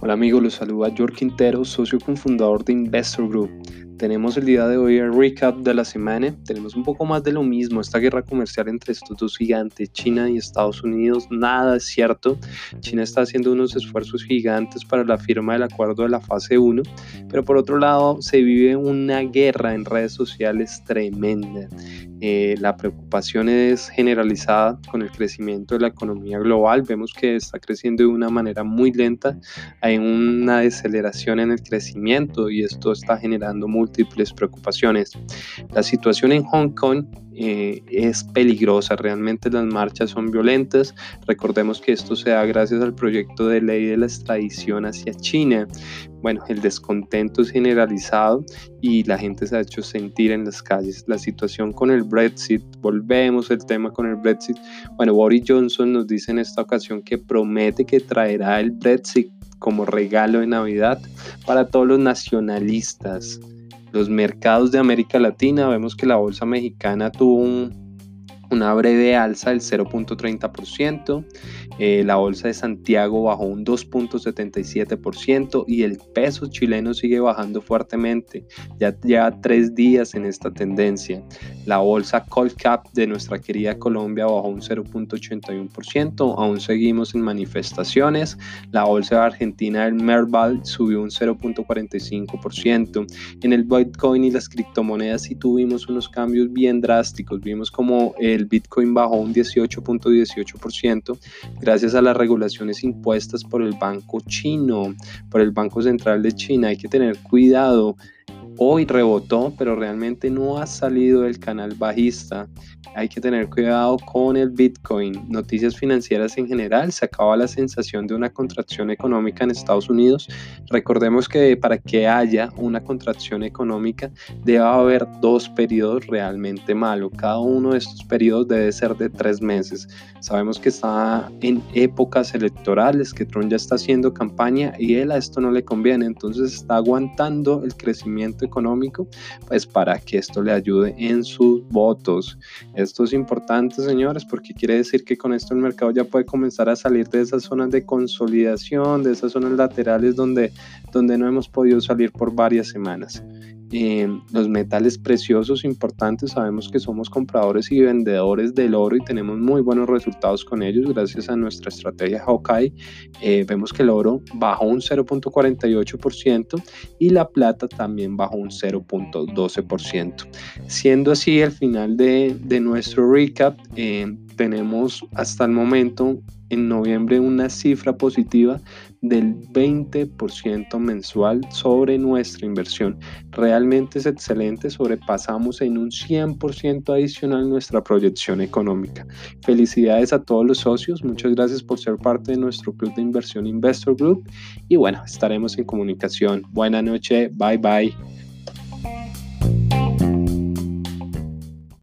Hola amigos, los saluda George Quintero, socio cofundador de Investor Group. Tenemos el día de hoy el recap de la semana. Tenemos un poco más de lo mismo. Esta guerra comercial entre estos dos gigantes, China y Estados Unidos, nada es cierto. China está haciendo unos esfuerzos gigantes para la firma del acuerdo de la fase 1, pero por otro lado se vive una guerra en redes sociales tremenda. Eh, la preocupación es generalizada con el crecimiento de la economía global. Vemos que está creciendo de una manera muy lenta. Hay una deceleración en el crecimiento y esto está generando múltiples preocupaciones. La situación en Hong Kong eh, es peligrosa, realmente las marchas son violentas. Recordemos que esto se da gracias al proyecto de ley de la extradición hacia China. Bueno, el descontento es generalizado y la gente se ha hecho sentir en las calles. La situación con el Brexit, volvemos al tema con el Brexit. Bueno, Boris Johnson nos dice en esta ocasión que promete que traerá el Brexit como regalo de Navidad para todos los nacionalistas los mercados de América Latina, vemos que la bolsa mexicana tuvo una breve alza del 0.30%, eh, la bolsa de Santiago bajó un 2.77% y el peso chileno sigue bajando fuertemente. Ya lleva tres días en esta tendencia. La bolsa Colcap de nuestra querida Colombia bajó un 0.81%. Aún seguimos en manifestaciones. La bolsa Argentina del Merval subió un 0.45%. En el Bitcoin y las criptomonedas sí tuvimos unos cambios bien drásticos. Vimos como el Bitcoin bajó un 18.18% gracias a las regulaciones impuestas por el Banco Chino, por el Banco Central de China. Hay que tener cuidado Hoy rebotó, pero realmente no ha salido del canal bajista. Hay que tener cuidado con el Bitcoin. Noticias financieras en general. Se acaba la sensación de una contracción económica en Estados Unidos. Recordemos que para que haya una contracción económica debe haber dos periodos realmente malos. Cada uno de estos periodos debe ser de tres meses. Sabemos que está en épocas electorales, que Trump ya está haciendo campaña y él a esto no le conviene. Entonces está aguantando el crecimiento económico, pues para que esto le ayude en sus votos. Esto es importante, señores, porque quiere decir que con esto el mercado ya puede comenzar a salir de esas zonas de consolidación, de esas zonas laterales donde, donde no hemos podido salir por varias semanas. Eh, los metales preciosos importantes, sabemos que somos compradores y vendedores del oro y tenemos muy buenos resultados con ellos gracias a nuestra estrategia Hawkeye. Eh, vemos que el oro bajó un 0.48% y la plata también bajó un 0.12%. Siendo así el final de, de nuestro recap, eh, tenemos hasta el momento en noviembre una cifra positiva del 20% mensual sobre nuestra inversión. Realmente es excelente, sobrepasamos en un 100% adicional nuestra proyección económica. Felicidades a todos los socios, muchas gracias por ser parte de nuestro club de inversión Investor Group y bueno, estaremos en comunicación. Buena noche, bye bye.